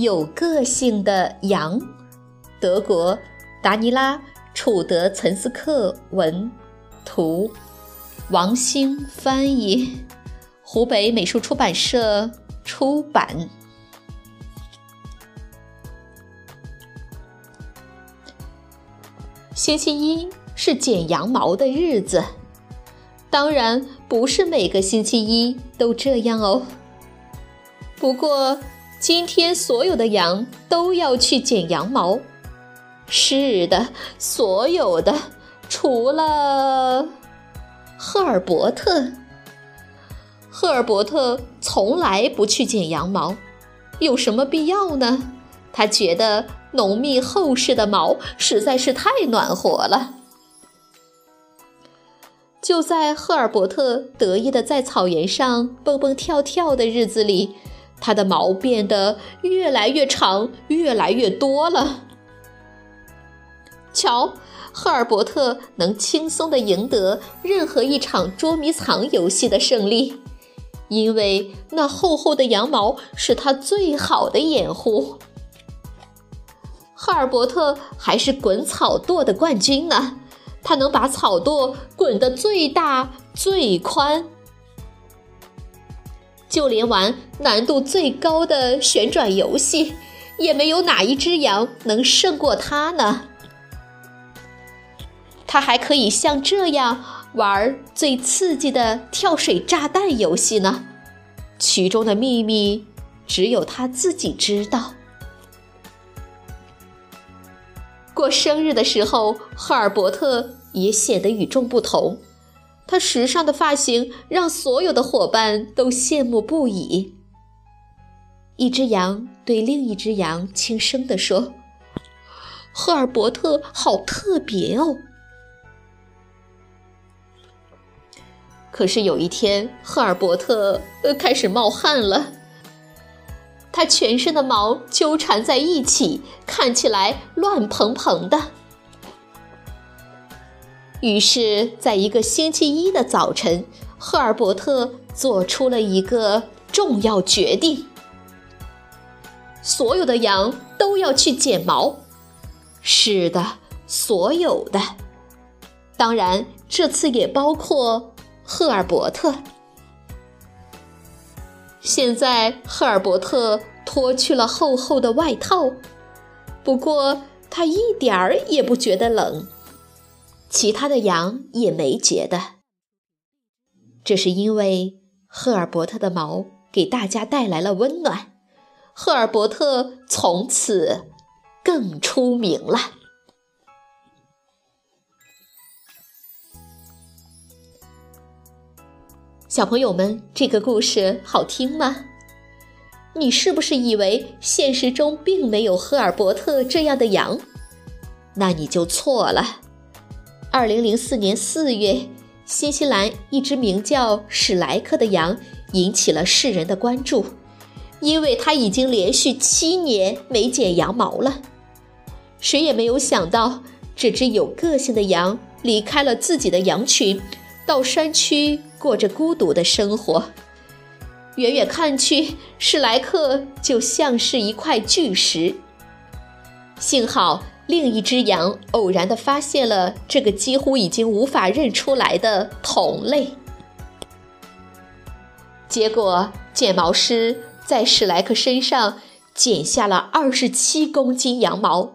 有个性的羊，德国达尼拉·楚德岑斯克文，图，王兴翻译，湖北美术出版社出版。星期一是剪羊毛的日子，当然不是每个星期一都这样哦。不过。今天所有的羊都要去剪羊毛，是的，所有的，除了赫尔伯特。赫尔伯特从来不去剪羊毛，有什么必要呢？他觉得浓密厚实的毛实在是太暖和了。就在赫尔伯特得意的在草原上蹦蹦跳跳的日子里。它的毛变得越来越长，越来越多了。瞧，赫尔伯特能轻松地赢得任何一场捉迷藏游戏的胜利，因为那厚厚的羊毛是他最好的掩护。赫尔伯特还是滚草垛的冠军呢，他能把草垛滚得最大最宽。就连玩难度最高的旋转游戏，也没有哪一只羊能胜过它呢。它还可以像这样玩最刺激的跳水炸弹游戏呢，其中的秘密只有他自己知道。过生日的时候，赫尔伯特也显得与众不同。他时尚的发型让所有的伙伴都羡慕不已。一只羊对另一只羊轻声地说：“赫尔伯特好特别哦。”可是有一天，赫尔伯特开始冒汗了，他全身的毛纠缠在一起，看起来乱蓬蓬的。于是，在一个星期一的早晨，赫尔伯特做出了一个重要决定：所有的羊都要去剪毛。是的，所有的，当然这次也包括赫尔伯特。现在，赫尔伯特脱去了厚厚的外套，不过他一点儿也不觉得冷。其他的羊也没觉得，这是因为赫尔伯特的毛给大家带来了温暖。赫尔伯特从此更出名了。小朋友们，这个故事好听吗？你是不是以为现实中并没有赫尔伯特这样的羊？那你就错了。二零零四年四月，新西兰一只名叫史莱克的羊引起了世人的关注，因为它已经连续七年没剪羊毛了。谁也没有想到，这只有个性的羊离开了自己的羊群，到山区过着孤独的生活。远远看去，史莱克就像是一块巨石。幸好。另一只羊偶然地发现了这个几乎已经无法认出来的同类，结果剪毛师在史莱克身上剪下了二十七公斤羊毛，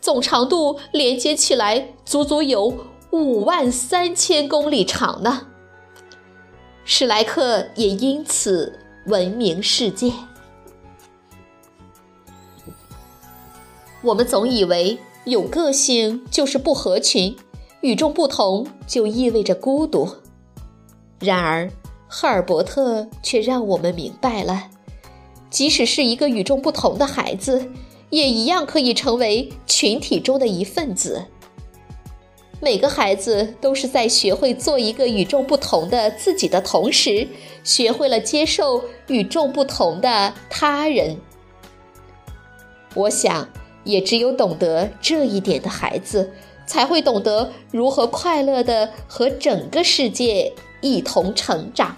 总长度连接起来足足有五万三千公里长呢。史莱克也因此闻名世界。我们总以为有个性就是不合群，与众不同就意味着孤独。然而，赫尔伯特却让我们明白了，即使是一个与众不同的孩子，也一样可以成为群体中的一份子。每个孩子都是在学会做一个与众不同的自己的同时，学会了接受与众不同的他人。我想。也只有懂得这一点的孩子，才会懂得如何快乐的和整个世界一同成长。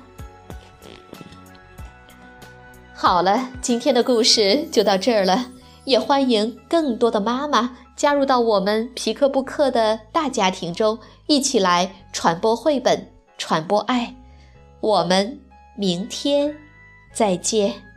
好了，今天的故事就到这儿了，也欢迎更多的妈妈加入到我们皮克布克的大家庭中，一起来传播绘本，传播爱。我们明天再见。